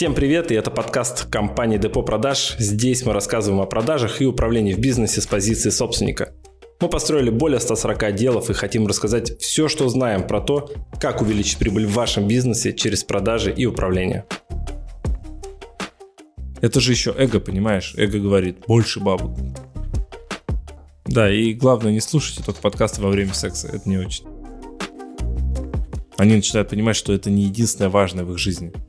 Всем привет, и это подкаст компании Депо Продаж. Здесь мы рассказываем о продажах и управлении в бизнесе с позиции собственника. Мы построили более 140 отделов и хотим рассказать все, что знаем про то, как увеличить прибыль в вашем бизнесе через продажи и управление. Это же еще эго, понимаешь? Эго говорит, больше бабок. Да, и главное, не слушайте только подкасты во время секса, это не очень. Они начинают понимать, что это не единственное важное в их жизни –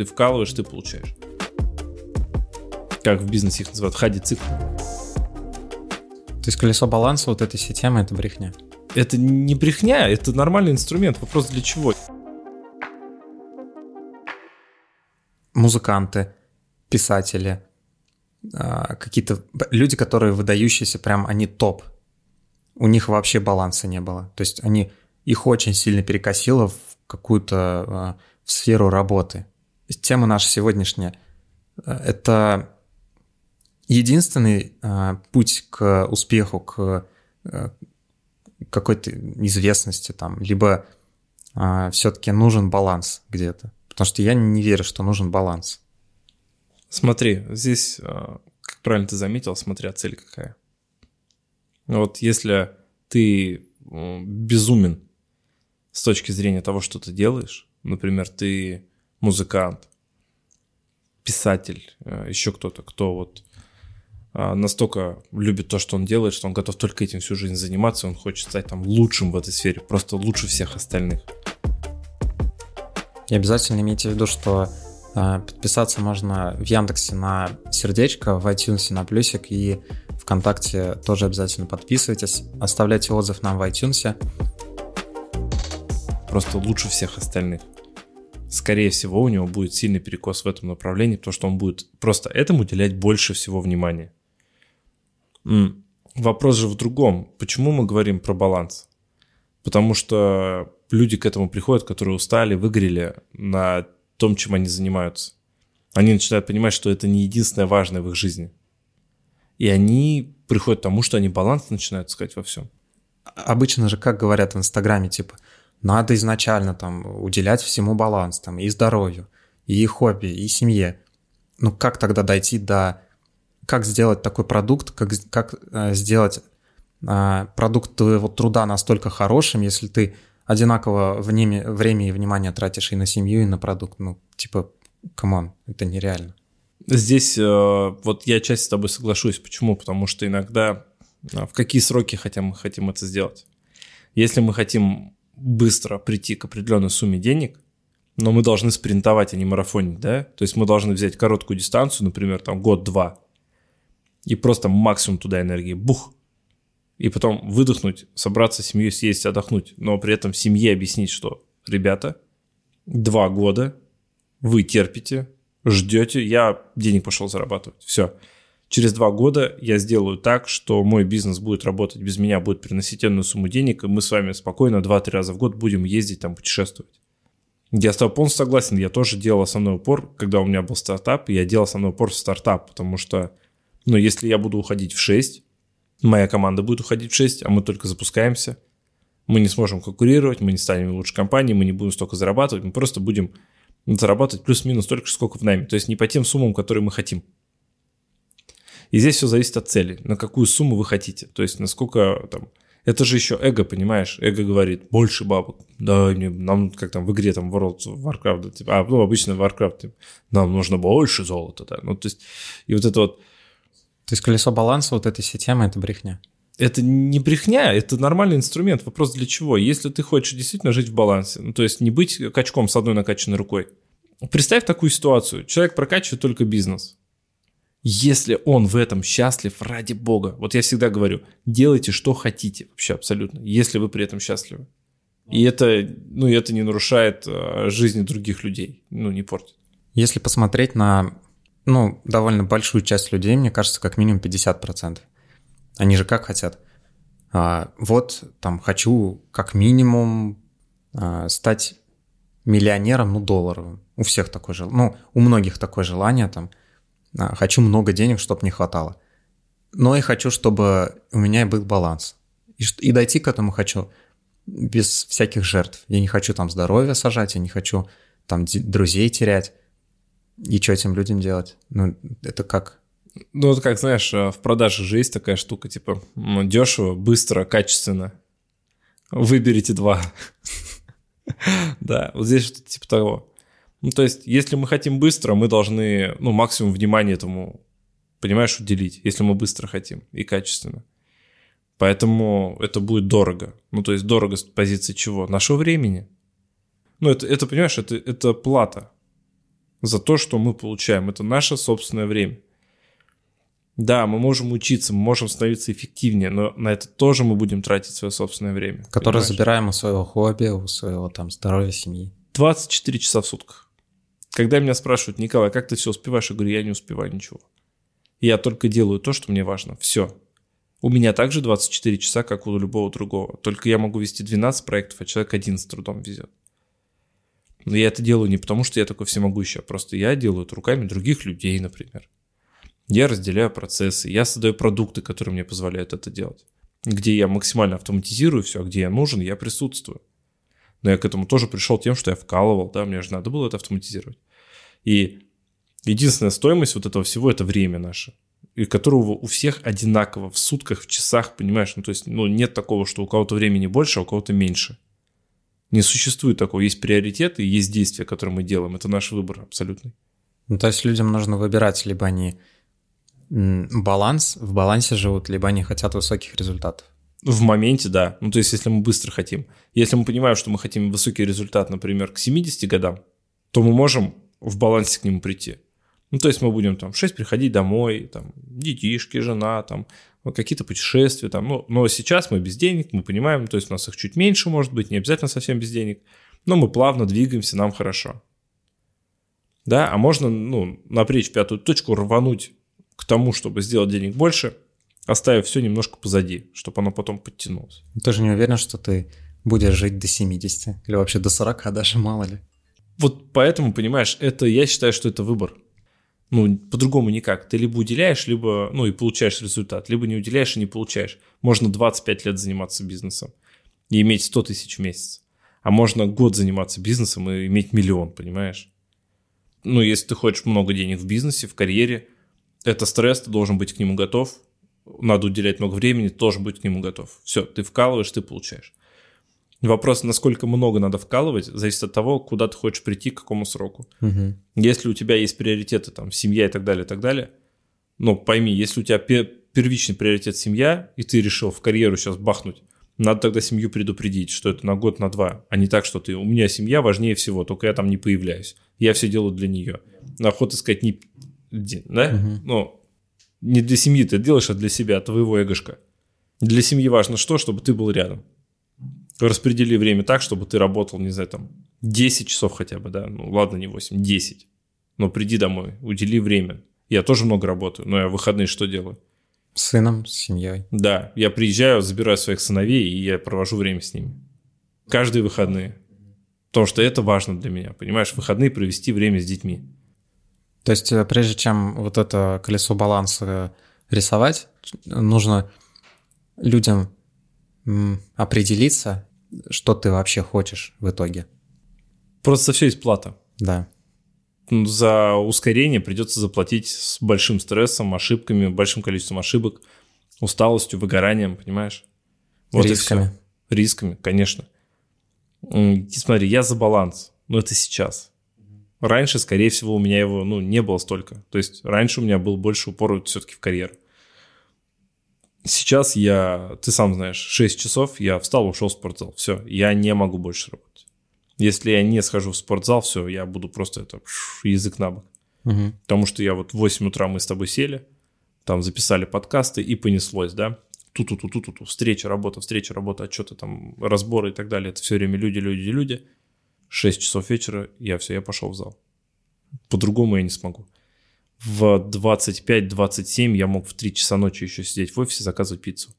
ты вкалываешь, ты получаешь. Как в бизнесе их называют, хади-цикл. То есть колесо баланса вот этой системы — это брехня? Это не брехня, это нормальный инструмент. Вопрос для чего? Музыканты, писатели, а, какие-то люди, которые выдающиеся, прям они топ. У них вообще баланса не было. То есть они их очень сильно перекосило в какую-то а, в сферу работы тема наша сегодняшняя э, – это единственный э, путь к успеху, к э, какой-то известности там, либо все-таки нужен баланс где-то. Потому что я не верю, что нужен баланс. Смотри, здесь, как правильно ты заметил, смотря цель какая. Вот если ты безумен с точки зрения того, что ты делаешь, например, ты музыкант, писатель, э, еще кто-то, кто вот а, настолько любит то, что он делает, что он готов только этим всю жизнь заниматься, он хочет стать там лучшим в этой сфере, просто лучше всех остальных. И обязательно имейте в виду, что э, подписаться можно в Яндексе на сердечко, в iTunes на плюсик и ВКонтакте тоже обязательно подписывайтесь, оставляйте отзыв нам в iTunes. Просто лучше всех остальных скорее всего, у него будет сильный перекос в этом направлении, потому что он будет просто этому уделять больше всего внимания. Вопрос же в другом. Почему мы говорим про баланс? Потому что люди к этому приходят, которые устали, выгорели на том, чем они занимаются. Они начинают понимать, что это не единственное важное в их жизни. И они приходят к тому, что они баланс начинают искать во всем. Обычно же, как говорят в Инстаграме, типа, надо изначально там уделять всему баланс, там, и здоровью, и хобби, и семье. Ну как тогда дойти до... Как сделать такой продукт, как, как э, сделать э, продукт твоего труда настолько хорошим, если ты одинаково время, время и внимание тратишь и на семью, и на продукт. Ну, типа, come on, это нереально. Здесь э, вот я часть с тобой соглашусь. Почему? Потому что иногда э, в какие сроки хотим, мы хотим это сделать? Если мы хотим быстро прийти к определенной сумме денег, но мы должны спринтовать, а не марафонить, да? То есть мы должны взять короткую дистанцию, например, там год-два, и просто максимум туда энергии, бух, и потом выдохнуть, собраться с семьей, съесть, отдохнуть, но при этом семье объяснить, что, ребята, два года вы терпите, ждете, я денег пошел зарабатывать, все через два года я сделаю так, что мой бизнес будет работать без меня, будет приносить энную сумму денег, и мы с вами спокойно 2-3 раза в год будем ездить там путешествовать. Я с тобой полностью согласен, я тоже делал основной упор, когда у меня был стартап, я делал основной упор в стартап, потому что, ну, если я буду уходить в 6, моя команда будет уходить в 6, а мы только запускаемся, мы не сможем конкурировать, мы не станем лучше компанией, мы не будем столько зарабатывать, мы просто будем зарабатывать плюс-минус столько сколько в найме, то есть не по тем суммам, которые мы хотим. И здесь все зависит от цели, на какую сумму вы хотите. То есть насколько там... Это же еще эго, понимаешь? Эго говорит, больше бабок. Да, не, нам, как там в игре, там, World of Warcraft, типа, а, ну, обычно Warcraft, типа, нам нужно больше золота, да. Ну, то есть, и вот это вот... То есть колесо баланса вот этой системы – это брехня? Это не брехня, это нормальный инструмент. Вопрос для чего? Если ты хочешь действительно жить в балансе, ну, то есть не быть качком с одной накачанной рукой. Представь такую ситуацию. Человек прокачивает только бизнес. Если он в этом счастлив, ради бога. Вот я всегда говорю, делайте, что хотите вообще абсолютно, если вы при этом счастливы. И это, ну, это не нарушает э, жизни других людей, ну, не портит. Если посмотреть на, ну, довольно большую часть людей, мне кажется, как минимум 50%. Они же как хотят? А, вот, там, хочу как минимум а, стать миллионером, ну, долларовым. У всех такое желание, ну, у многих такое желание, там, хочу много денег, чтобы не хватало. Но и хочу, чтобы у меня был баланс. И, и дойти к этому хочу без всяких жертв. Я не хочу там здоровье сажать, я не хочу там друзей терять. И что этим людям делать? Ну, это как? Ну, вот как, знаешь, э, в продаже же есть такая штука, типа, ну, дешево, быстро, качественно. Выберите два. Да, вот здесь что-то типа того. Ну, то есть, если мы хотим быстро, мы должны, ну, максимум внимания этому, понимаешь, уделить, если мы быстро хотим и качественно. Поэтому это будет дорого. Ну, то есть, дорого с позиции чего? Нашего времени. Ну, это, это понимаешь, это, это плата за то, что мы получаем. Это наше собственное время. Да, мы можем учиться, мы можем становиться эффективнее, но на это тоже мы будем тратить свое собственное время. Которое понимаешь? забираем у своего хобби, у своего там здоровья семьи. 24 часа в сутках. Когда меня спрашивают, Николай, как ты все успеваешь? Я говорю, я не успеваю ничего. Я только делаю то, что мне важно. Все. У меня также 24 часа, как у любого другого. Только я могу вести 12 проектов, а человек один с трудом везет. Но я это делаю не потому, что я такой всемогущий, а просто я делаю это руками других людей, например. Я разделяю процессы, я создаю продукты, которые мне позволяют это делать. Где я максимально автоматизирую все, а где я нужен, я присутствую. Но я к этому тоже пришел тем, что я вкалывал, да, мне же надо было это автоматизировать. И единственная стоимость вот этого всего – это время наше, и которого у всех одинаково в сутках, в часах, понимаешь? Ну, то есть, ну, нет такого, что у кого-то времени больше, а у кого-то меньше. Не существует такого. Есть приоритеты, есть действия, которые мы делаем. Это наш выбор абсолютный. Ну, то есть людям нужно выбирать, либо они баланс, в балансе живут, либо они хотят высоких результатов. В моменте, да. Ну, то есть, если мы быстро хотим. Если мы понимаем, что мы хотим высокий результат, например, к 70 годам, то мы можем в балансе к нему прийти. Ну, то есть мы будем там в 6 приходить домой, там, детишки, жена, там, какие-то путешествия, там, ну, но сейчас мы без денег, мы понимаем, то есть у нас их чуть меньше, может быть, не обязательно совсем без денег, но мы плавно двигаемся, нам хорошо. Да, а можно, ну, напрячь пятую точку, рвануть к тому, чтобы сделать денег больше, оставив все немножко позади, чтобы оно потом подтянулось. Ты же не уверен, что ты будешь жить до 70 или вообще до 40 даже, мало ли. Вот поэтому, понимаешь, это я считаю, что это выбор. Ну, по-другому никак. Ты либо уделяешь, либо, ну, и получаешь результат, либо не уделяешь и не получаешь. Можно 25 лет заниматься бизнесом и иметь 100 тысяч в месяц. А можно год заниматься бизнесом и иметь миллион, понимаешь? Ну, если ты хочешь много денег в бизнесе, в карьере, это стресс, ты должен быть к нему готов. Надо уделять много времени, ты должен быть к нему готов. Все, ты вкалываешь, ты получаешь. Вопрос, насколько много надо вкалывать, зависит от того, куда ты хочешь прийти, к какому сроку. Угу. Если у тебя есть приоритеты, там, семья и так далее, и так далее, но пойми, если у тебя первичный приоритет семья, и ты решил в карьеру сейчас бахнуть, надо тогда семью предупредить, что это на год, на два, а не так, что ты, у меня семья важнее всего, только я там не появляюсь. Я все делаю для нее. Охота сказать, не, да? Угу. Ну, не для семьи ты делаешь, а для себя, твоего эгошка. Для семьи важно что? Чтобы ты был рядом распредели время так, чтобы ты работал, не знаю, там 10 часов хотя бы, да, ну ладно, не 8, 10. Но приди домой, удели время. Я тоже много работаю, но я в выходные что делаю? С сыном, с семьей. Да, я приезжаю, забираю своих сыновей, и я провожу время с ними. Каждые выходные. Потому что это важно для меня, понимаешь, выходные провести время с детьми. То есть э, прежде чем вот это колесо баланса рисовать, нужно людям определиться что ты вообще хочешь в итоге. Просто все есть плата. Да. Ну, за ускорение придется заплатить с большим стрессом, ошибками, большим количеством ошибок, усталостью, выгоранием, понимаешь? Вот Рисками. Рисками, конечно. И смотри, я за баланс, но это сейчас. Раньше, скорее всего, у меня его ну, не было столько. То есть раньше у меня был больше упор все-таки в карьеру. Сейчас я, ты сам знаешь, 6 часов, я встал, ушел в спортзал. Все, я не могу больше работать. Если я не схожу в спортзал, все, я буду просто это язык на бок. Угу. Потому что я вот в 8 утра мы с тобой сели, там записали подкасты и понеслось, да? Ту-ту-ту-ту-ту, встреча, работа, встреча, работа, отчеты, там, разборы и так далее. Это все время люди, люди, люди. 6 часов вечера, я все, я пошел в зал. По-другому я не смогу в 25-27 я мог в 3 часа ночи еще сидеть в офисе, заказывать пиццу.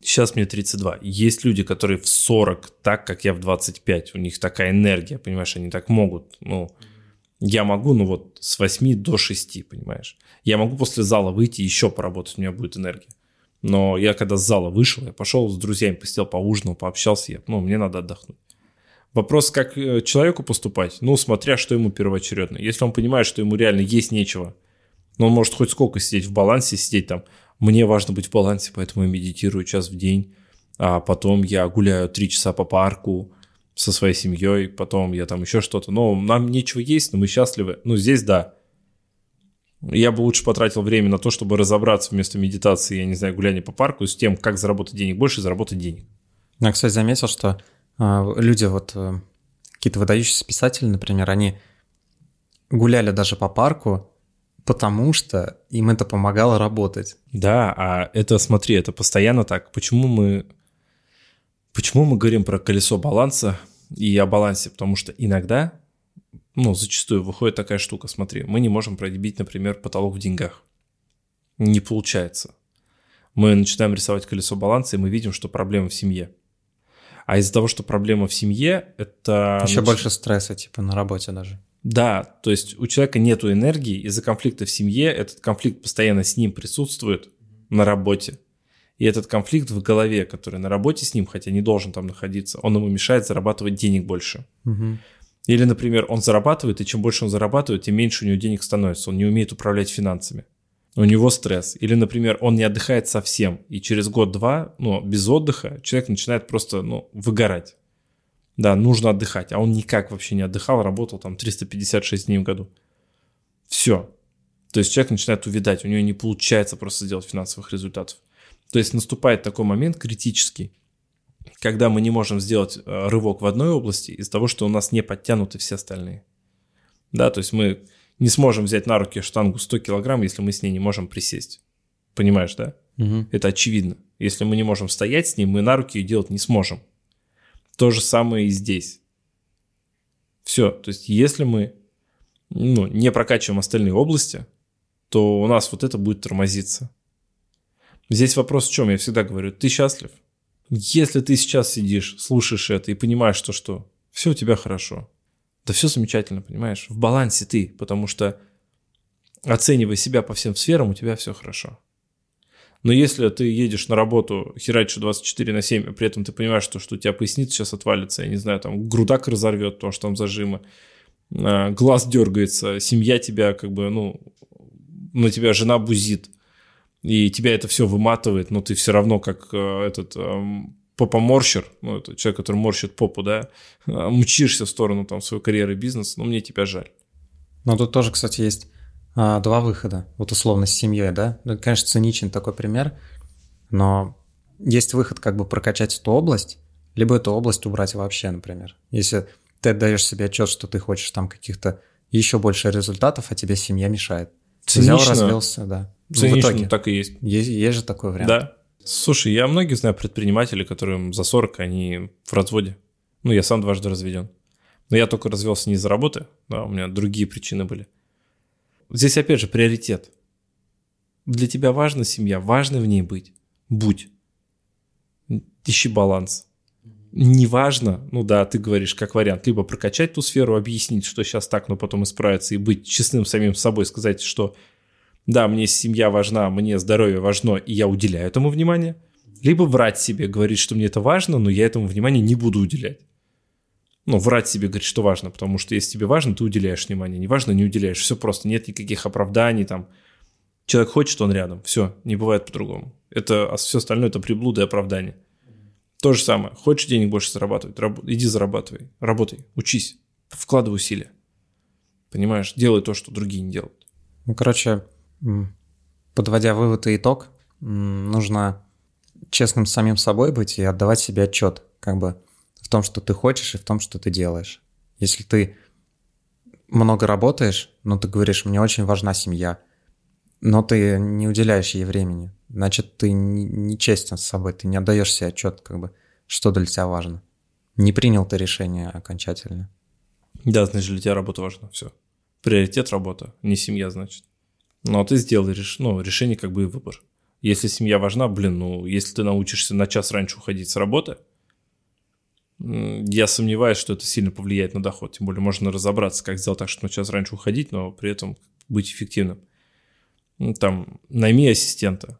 Сейчас мне 32. Есть люди, которые в 40, так как я в 25. У них такая энергия, понимаешь, они так могут. Ну, я могу, ну вот, с 8 до 6, понимаешь. Я могу после зала выйти еще поработать, у меня будет энергия. Но я когда с зала вышел, я пошел с друзьями, посидел, поужинал, пообщался, я, ну, мне надо отдохнуть. Вопрос, как э, человеку поступать, ну, смотря, что ему первоочередно. Если он понимает, что ему реально есть нечего, но он может хоть сколько сидеть в балансе, сидеть там, мне важно быть в балансе, поэтому я медитирую час в день, а потом я гуляю три часа по парку со своей семьей, потом я там еще что-то. Но нам нечего есть, но мы счастливы. Ну, здесь да. Я бы лучше потратил время на то, чтобы разобраться вместо медитации, я не знаю, гуляния по парку с тем, как заработать денег больше, заработать денег. Я, кстати, заметил, что люди, вот э, какие-то выдающиеся писатели, например, они гуляли даже по парку, потому что им это помогало работать. Да, а это, смотри, это постоянно так. Почему мы, почему мы говорим про колесо баланса и о балансе? Потому что иногда ну, зачастую выходит такая штука, смотри, мы не можем пробить, например, потолок в деньгах. Не получается. Мы начинаем рисовать колесо баланса, и мы видим, что проблема в семье. А из-за того, что проблема в семье, это... Еще нач... больше стресса, типа, на работе даже. Да, то есть у человека нет энергии из-за конфликта в семье, этот конфликт постоянно с ним присутствует на работе. И этот конфликт в голове, который на работе с ним, хотя не должен там находиться, он ему мешает зарабатывать денег больше. Угу. Или, например, он зарабатывает, и чем больше он зарабатывает, тем меньше у него денег становится. Он не умеет управлять финансами. У него стресс. Или, например, он не отдыхает совсем, и через год-два, ну, без отдыха, человек начинает просто, ну, выгорать. Да, нужно отдыхать, а он никак вообще не отдыхал, работал там 356 дней в году. Все. То есть человек начинает увидать, у него не получается просто сделать финансовых результатов. То есть наступает такой момент критический, когда мы не можем сделать э, рывок в одной области из-за того, что у нас не подтянуты все остальные. Да, то есть мы не сможем взять на руки штангу 100 килограмм, если мы с ней не можем присесть. Понимаешь, да? Угу. Это очевидно. Если мы не можем стоять с ней, мы на руки ее делать не сможем. То же самое и здесь. Все. То есть если мы ну, не прокачиваем остальные области, то у нас вот это будет тормозиться. Здесь вопрос в чем? Я всегда говорю, ты счастлив? Если ты сейчас сидишь, слушаешь это и понимаешь, что что, все у тебя хорошо. Да все замечательно, понимаешь? В балансе ты, потому что оценивая себя по всем сферам, у тебя все хорошо. Но если ты едешь на работу, херачишь 24 на 7, а при этом ты понимаешь, что, что у тебя поясница сейчас отвалится, я не знаю, там грудак разорвет, потому что там зажимы, а, глаз дергается, семья тебя как бы, ну, на тебя жена бузит, и тебя это все выматывает, но ты все равно как э, этот эм, попоморщер, ну, это человек, который морщит попу, да, мчишься в сторону там своей карьеры и бизнеса, но мне тебя жаль. Но тут тоже, кстати, есть а, два выхода, вот условно с семьей, да, ну, конечно, циничен такой пример, но есть выход как бы прокачать эту область, либо эту область убрать вообще, например. Если ты отдаешь себе отчет, что ты хочешь там каких-то еще больше результатов, а тебе семья мешает. Цинично. Взял, развелся, да. Цинично, в итоге. так и есть. есть. Есть же такой вариант. Да. Слушай, я многих знаю предпринимателей, которым за 40, они в разводе. Ну, я сам дважды разведен. Но я только развелся не из-за работы, да, у меня другие причины были. Здесь, опять же, приоритет. Для тебя важна семья, важно в ней быть. Будь. Ищи баланс. Неважно, ну да, ты говоришь как вариант, либо прокачать ту сферу, объяснить, что сейчас так, но потом исправиться и быть честным самим собой, сказать, что да, мне семья важна, мне здоровье важно, и я уделяю этому внимание, либо врать себе, говорить, что мне это важно, но я этому внимания не буду уделять. Ну, врать себе, говорить, что важно, потому что если тебе важно, ты уделяешь внимание, не важно, не уделяешь, все просто, нет никаких оправданий, там, человек хочет, он рядом, все, не бывает по-другому. Это, а все остальное это приблуды и оправдания. То же самое, хочешь денег больше зарабатывать, раб, иди зарабатывай, работай, учись, вкладывай усилия. Понимаешь, делай то, что другие не делают. Ну, короче, Подводя вывод и итог, нужно честным с самим собой быть и отдавать себе отчет, как бы в том, что ты хочешь и в том, что ты делаешь. Если ты много работаешь, но ты говоришь, мне очень важна семья, но ты не уделяешь ей времени, значит, ты не с собой, ты не отдаешь себе отчет, как бы, что для тебя важно. Не принял ты решение окончательно. Да, значит, для тебя работа важна, все. Приоритет работа, не семья, значит. Ну, а ты сделал реш... ну, решение как бы и выбор. Если семья важна, блин, ну, если ты научишься на час раньше уходить с работы, я сомневаюсь, что это сильно повлияет на доход. Тем более можно разобраться, как сделать так, чтобы на час раньше уходить, но при этом быть эффективным. Там, найми ассистента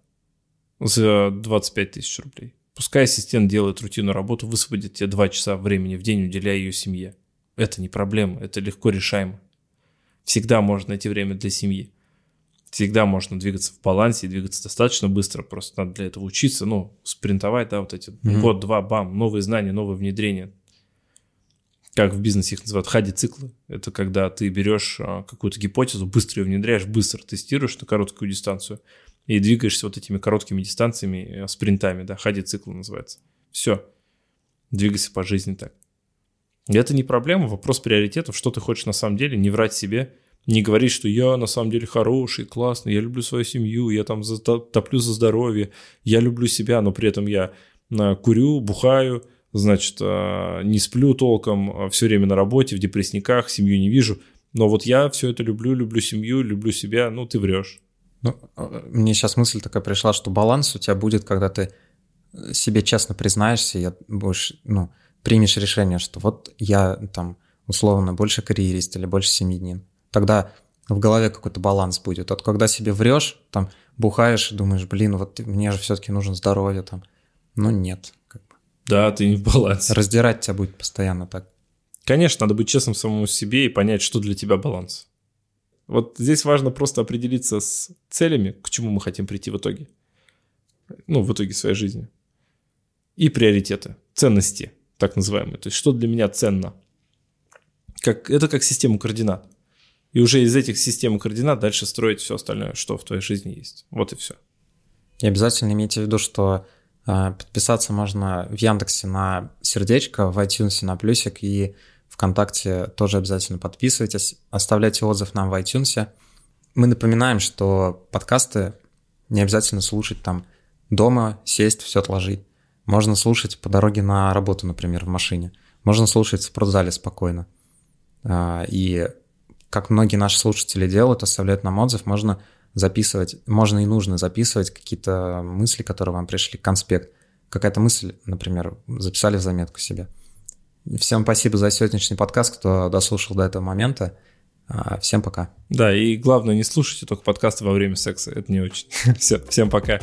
за 25 тысяч рублей. Пускай ассистент делает рутинную работу, высвободит тебе два часа времени в день, уделяя ее семье. Это не проблема, это легко решаемо. Всегда можно найти время для семьи. Всегда можно двигаться в балансе и двигаться достаточно быстро. Просто надо для этого учиться, ну, спринтовать, да, вот эти mm-hmm. год-два, бам, новые знания, новые внедрения. Как в бизнесе их называют, хади-циклы. Это когда ты берешь а, какую-то гипотезу, быстро ее внедряешь, быстро тестируешь на короткую дистанцию и двигаешься вот этими короткими дистанциями, э, спринтами, да, хади-цикл называется. Все. Двигайся по жизни так. И это не проблема, вопрос приоритетов, что ты хочешь на самом деле, не врать себе, не говорить, что я на самом деле хороший, классный, я люблю свою семью, я там топлю за здоровье, я люблю себя, но при этом я э, курю, бухаю, значит, э, не сплю толком, все время на работе, в депрессниках, семью не вижу. Но вот я все это люблю, люблю семью, люблю себя, ну ты врешь. Ну, мне сейчас мысль такая пришла, что баланс у тебя будет, когда ты себе честно признаешься, я будешь, ну, примешь решение, что вот я там условно больше карьерист или больше семьянин. Тогда в голове какой-то баланс будет. Вот когда себе врешь, там бухаешь и думаешь, блин, вот мне же все-таки нужно здоровье там. Ну нет. Как бы. Да, ты не в балансе. Раздирать тебя будет постоянно так. Конечно, надо быть честным самому себе и понять, что для тебя баланс. Вот здесь важно просто определиться с целями, к чему мы хотим прийти в итоге. Ну, в итоге своей жизни. И приоритеты, ценности, так называемые. То есть, что для меня ценно. Как, это как система координат. И уже из этих систем координат дальше строить все остальное, что в твоей жизни есть. Вот и все. И обязательно имейте в виду, что э, подписаться можно в Яндексе на сердечко, в iTunes на плюсик и ВКонтакте тоже обязательно подписывайтесь, оставляйте отзыв нам в iTunes. Мы напоминаем, что подкасты не обязательно слушать там дома, сесть, все отложить. Можно слушать по дороге на работу, например, в машине. Можно слушать в спортзале спокойно. А, и как многие наши слушатели делают, оставляют нам отзыв, можно записывать, можно и нужно записывать какие-то мысли, которые вам пришли, конспект. Какая-то мысль, например, записали в заметку себе. Всем спасибо за сегодняшний подкаст, кто дослушал до этого момента. А, всем пока. Да, и главное, не слушайте только подкасты во время секса. Это не очень. Все, всем пока.